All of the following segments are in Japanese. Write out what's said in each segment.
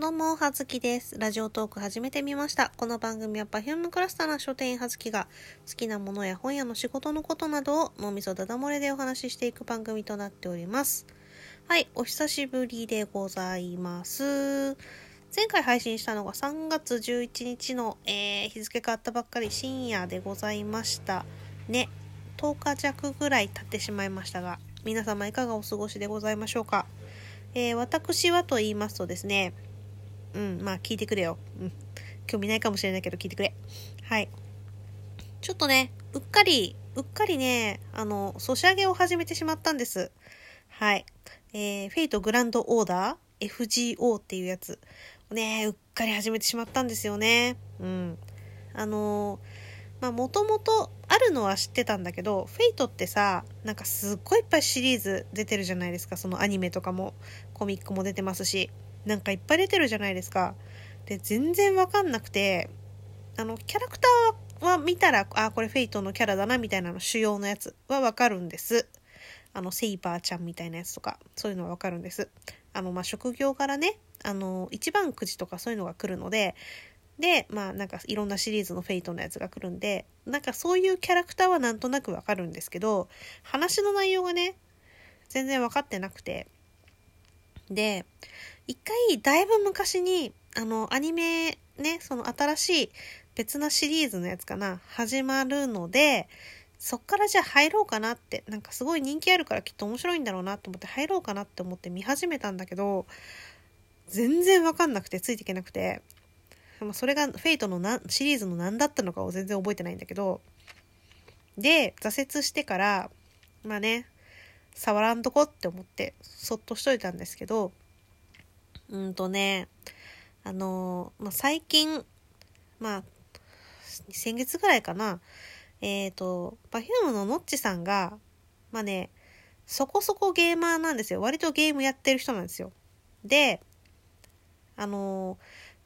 どうも、はずきです。ラジオトーク始めてみました。この番組は Perfume クラスターな書店員はずきが好きなものや本屋の仕事のことなどを脳みそだだ漏れでお話ししていく番組となっております。はい、お久しぶりでございます。前回配信したのが3月11日の、えー日付変わったばっかり深夜でございました。ね、10日弱ぐらい経ってしまいましたが、皆様いかがお過ごしでございましょうか。えー私はと言いますとですね、うん、まあ聞いてくれよ。うん。興味ないかもしれないけど聞いてくれ。はい。ちょっとね、うっかり、うっかりね、あの、ソシャゲを始めてしまったんです。はい。えー、フェイトグランドオーダー ?FGO っていうやつ。ね、うっかり始めてしまったんですよね。うん。あのーまあ、もともとあるのは知ってたんだけど、フェイトってさ、なんかすっごいいっぱいシリーズ出てるじゃないですか。そのアニメとかも、コミックも出てますし。なんかいっぱい出てるじゃないですか。で、全然わかんなくて、あの、キャラクターは見たら、あ、これフェイトのキャラだな、みたいなの、主要のやつはわかるんです。あの、セイバーちゃんみたいなやつとか、そういうのはわかるんです。あの、まあ、職業からね、あの、一番くじとかそういうのが来るので、で、まあなんかいろんなシリーズのフェイトのやつが来るんで、なんかそういうキャラクターはなんとなくわかるんですけど、話の内容がね、全然分かってなくて。で、一回だいぶ昔に、あの、アニメね、その新しい別なシリーズのやつかな、始まるので、そっからじゃあ入ろうかなって、なんかすごい人気あるからきっと面白いんだろうなと思って入ろうかなって思って見始めたんだけど、全然わかんなくてついていけなくて、まあ、それがフェイトのなシリーズの何だったのかを全然覚えてないんだけど、で、挫折してから、まあね、触らんとこって思って、そっとしといたんですけど、うんとね、あのまあ、最近、まあ、先月ぐらいかな、えっ、と、Perfume ののっちさんが、まあね、そこそこゲーマーなんですよ。割とゲームやってる人なんですよ。で、あの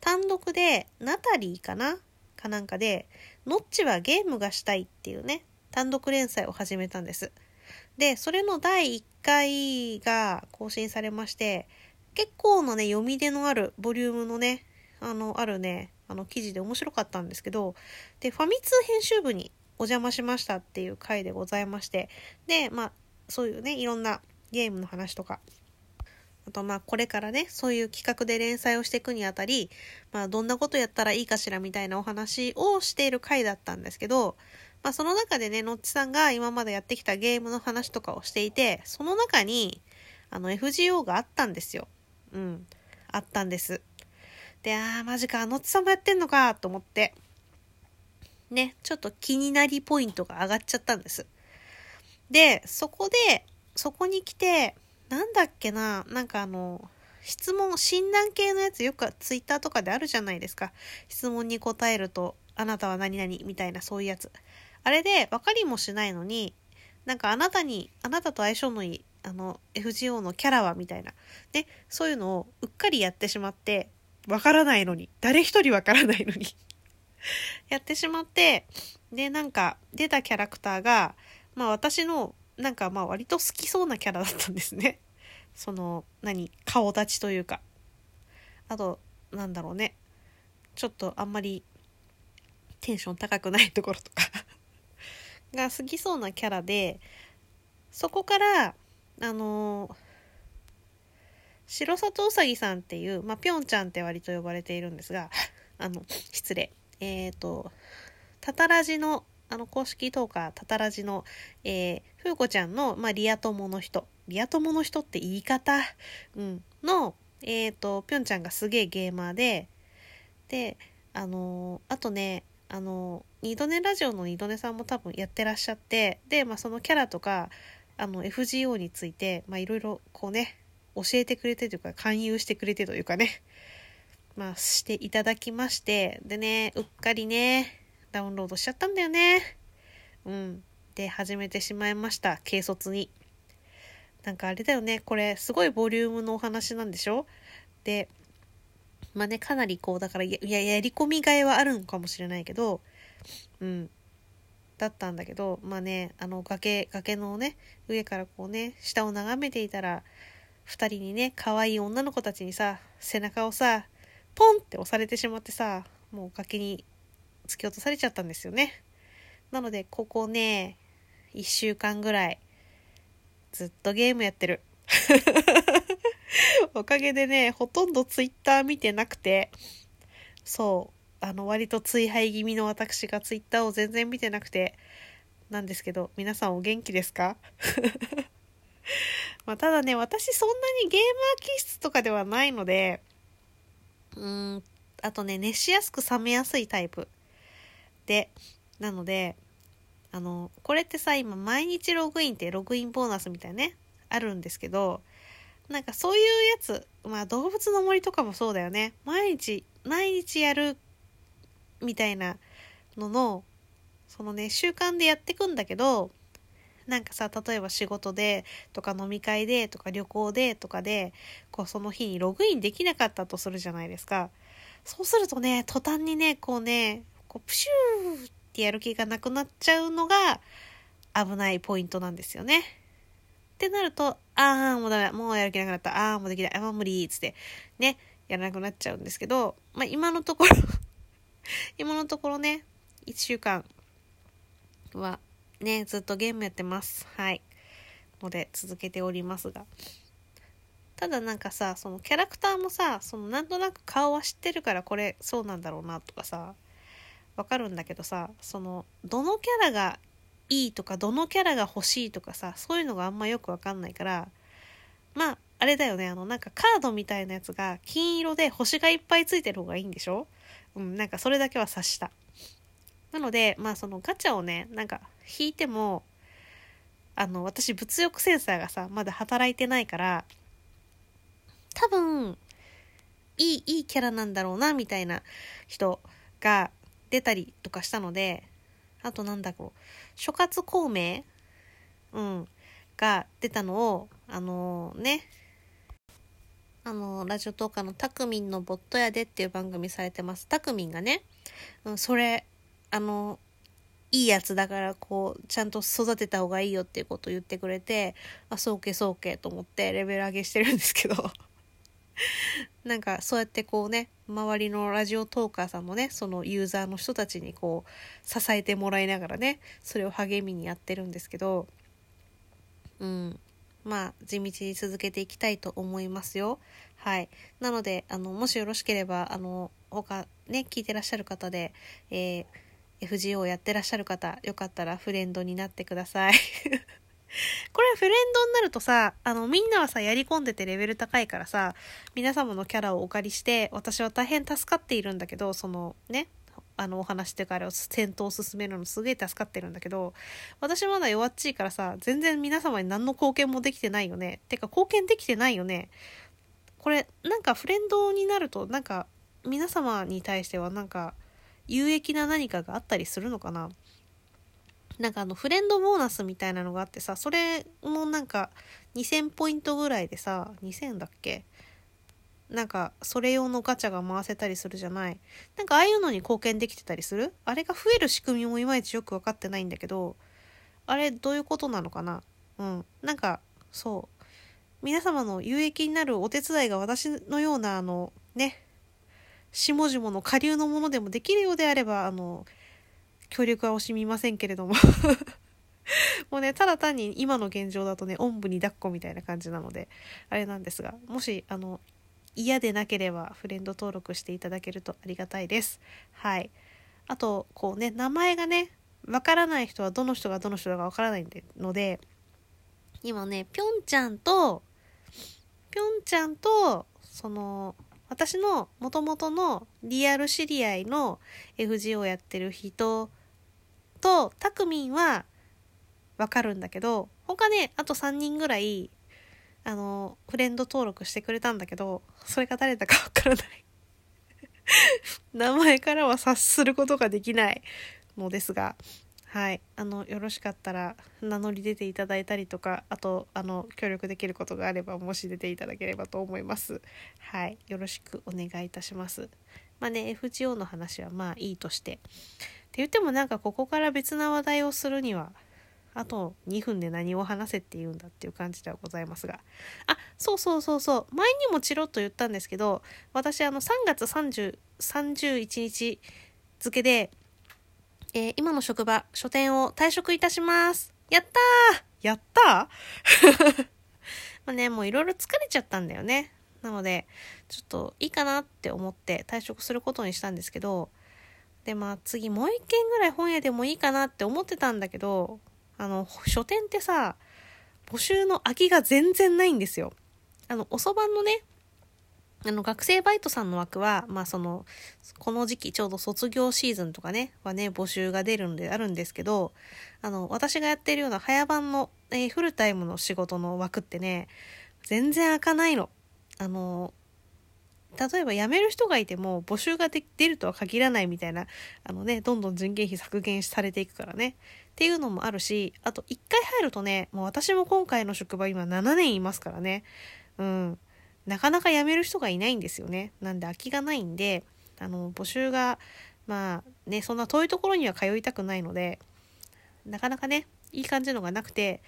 単独で、ナタリーかな？かなんかで、ノッチはゲームがしたいっていうね、単独連載を始めたんです。で、それの第1回が更新されまして、結構のね、読み出のある、ボリュームのね、あの、あるね、あの、記事で面白かったんですけど、で、ファミ通編集部にお邪魔しましたっていう回でございまして、で、まあ、そういうね、いろんなゲームの話とか、あとまあこれからね、そういう企画で連載をしていくにあたり、まあどんなことやったらいいかしらみたいなお話をしている回だったんですけど、まあその中でね、のっちさんが今までやってきたゲームの話とかをしていて、その中に、あの FGO があったんですよ。うん。あったんです。で、あーマジか、のっちさんもやってんのかと思って、ね、ちょっと気になりポイントが上がっちゃったんです。で、そこで、そこに来て、なんだっけな、なんかあの、質問、診断系のやつよくツイッターとかであるじゃないですか。質問に答えると、あなたは何々みたいなそういうやつ。あれで分かりもしないのに、なんかあなたに、あなたと相性のいい、あの、FGO のキャラはみたいな。で、そういうのをうっかりやってしまって、分からないのに、誰一人分からないのに やってしまって、で、なんか出たキャラクターが、まあ私のなんかまあ割と好きそうなキャラだったんですね。その、何、顔立ちというか。あと、なんだろうね。ちょっとあんまりテンション高くないところとかが好きそうなキャラで、そこから、あの白里うさぎさんっていう、まあ、ぴょんちゃんって割と呼ばれているんですが、あの、失礼。えっ、と、タタラジの、あの、公式トーカー、タタラジの、えー、ふうこちゃんの、まあ、リア友の人。リア友の人って言い方？うん。の、えっ、と、ぴょんちゃんがすげえゲーマーで、で、あのーあとね、あのー、二度寝ラジオの二度寝さんも多分やってらっしゃって、で、まあ、そのキャラとか、あの、FGO について、いろいろ、こうね、教えてくれてというか、勧誘してくれてというかね、まあ、していただきまして、でね、うっかりね、ダウンロードしちゃったんだよね。うん。で、始めてしまいました。軽率に。なんかあれだよね。これ、すごいボリュームのお話なんでしょ？で、まあね、かなりこう、だからや、や、やり込みがいはあるのかもしれないけど、うん。だったんだけど、まあね、あの、崖、崖のね、上からこうね、下を眺めていたら、二人にね、可愛い女の子たちにさ、背中をさ、ポンって押されてしまってさ、もう崖に突き落とされちゃったんですよね。なので、ここね、1週間ぐらい、ずっとゲームやってる。おかげでね、ほとんどツイッター見てなくて、そう、あの、割と追廃気味の私がツイッターを全然見てなくて、なんですけど、皆さんお元気ですか？ま、ただね、私そんなにゲームー気質とかではないので、うん、あとね、熱しやすく冷めやすいタイプ。で、なので、あの、これってさ、今毎日ログインってログインボーナスみたいなね、あるんですけど、なんかそういうやつ、まあ動物の森とかもそうだよね。毎日、毎日やるみたいなのの、そのね、習慣でやってくんだけど、なんかさ、例えば仕事でとか飲み会でとか旅行でとかで、こうその日にログインできなかったとするじゃないですか。そうするとね、途端にね、こうね、こうプシューってやる気がなくなっちゃうのが危ないポイントなんですよね。ってなると、ああ、もうダメだ。もうやる気なくなった。ああ、もうできない。ああ、無理。つって、ね、やらなくなっちゃうんですけど、まあ今のところ 今のところね、1週間はね、ずっとゲームやってます。はい。ので、続けておりますが。ただなんかさ、そのキャラクターもさ、そのなんとなく顔は知ってるからこれそうなんだろうなとかさ、わかるんだけどさ、その、どのキャラがいいとかどのキャラが欲しいとかさそういうのがあんまよくわかんないからまああれだよね。あのなんかカードみたいなやつが金色で星がいっぱいついてる方がいいんでしょ？うんなんかそれだけは察した。なのでまあそのガチャをねなんか引いてもあの私物欲センサーがさまだ働いてないから多分いいいいキャラなんだろうなみたいな人が出たりとかしたのであとなんだろう、諸葛孔明？うん。が出たのを、あのー、ね、あの、ラジオトーカーのタクミンのボットやでっていう番組されてます。タクミンがね、うん、それ、あの、いいやつだからこうちゃんと育てた方がいいよっていうことを言ってくれてあそうけそうけと思ってレベル上げしてるんですけど。なんかそうやってこうね周りのラジオトーカーさんのねそのユーザーの人たちにこう支えてもらいながらねそれを励みにやってるんですけど。うん。まあ地道に続けていきたいと思いますよ。はい。なのであのもしよろしければあの他ね聞いてらっしゃる方で、えー、FGO やってらっしゃる方よかったらフレンドになってください。これフレンドになるとさ、あの、みんなはさ、やり込んでてレベル高いからさ、皆様のキャラをお借りして、私は大変助かっているんだけど、その、ね、あの、お話してから戦闘を進めるのすげえ助かってるんだけど、私まだ弱っちいからさ、全然皆様に何の貢献もできてないよね。てか、貢献できてないよね。これ、なんかフレンドになると、なんか、皆様に対してはなんか、有益な何かがあったりするのかななんかあのフレンドボーナスみたいなのがあってさそれもなんか2000ポイントぐらいでさ2000だっけ？なんかそれ用のガチャが回せたりするじゃない。なんかああいうのに貢献できてたりする？あれが増える仕組みもいまいちよく分かってないんだけどあれどういうことなのかな？うん。なんかそう。皆様の有益になるお手伝いが私のようなあのね。下々の下流のものでもできるようであればあの協力は惜しみませんけれども。もうね、ただ単に今の現状だとね、おんぶに抱っこみたいな感じなので、あれなんですが、もし、あの、嫌でなければフレンド登録していただけるとありがたいです。はい。あと、こうね、名前がね、わからない人はどの人がどの人だかわからないので、今ね、ぴょんちゃんと、ぴょんちゃんと、その、私の元々のリアル知り合いの FGO やってる人と、たくみんはわかるんだけど、他ね、あと3人ぐらい、あの、フレンド登録してくれたんだけど、それが誰だかわからない 名前からは察することができないのですが、はい。あの、よろしかったら名乗り出ていただいたりとか、あと、あの、協力できることがあれば、もし出ていただければと思います。はい。よろしくお願いいたします。まあね、FGO の話はまあいいとして。って言ってもなんかここから別な話題をするには、あと2分で何を話せって言うんだっていう感じではございますが。あ、そうそうそうそう。前にもチロッと言ったんですけど私あの3月30 31日付で、えー、今の職場書店を退職いたします。やったー！やったー！まあねもういろいろ疲れちゃったんだよね。なのでちょっといいかなって思って退職することにしたんですけどでまあ次もう一軒ぐらい本屋でもいいかなって思ってたんだけどあの書店ってさ募集の空きが全然ないんですよ。あの、遅番のね、あの、学生バイトさんの枠は、まあその、この時期ちょうど卒業シーズンとかね、はね、募集が出るんであるんですけど、あの、私がやってるような早番の、えー、フルタイムの仕事の枠ってね、全然開かないの。あの、例えば辞める人がいても募集が出るとは限らないみたいな、あのね、どんどん人件費削減されていくからね。っていうのもあるし、あと1回入るとね、もう私も今回の職場今7年いますからね。うん。なかなか辞める人がいないんですよね。なんで空きがないんで、あの、募集が、まあね、そんな遠いところには通いたくないので、なかなかね、いい感じのがなくて、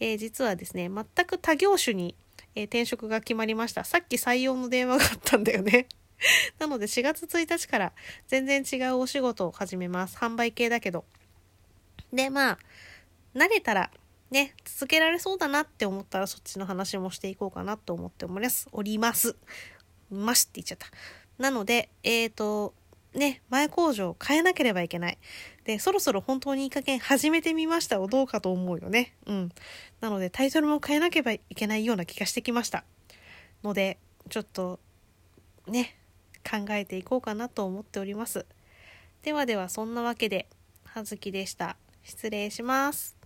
えー、実はですね、全く他業種にえー、転職が決まりました。さっき採用の電話があったんだよね。なので4月1日から全然違うお仕事を始めます。販売系だけど。で、まあ、慣れたらね、続けられそうだなって思ったらそっちの話もしていこうかなと思っております。おります。ますって言っちゃった。なので、えっ、ー、と、ね、前工場を変えなければいけない。で、そろそろ本当にいい加減始めてみましたをどうかと思うよね。うん。なのでタイトルも変えなければいけないような気がしてきました。ので、ちょっと、ね、考えていこうかなと思っております。ではでは、そんなわけで、はずきでした。失礼します。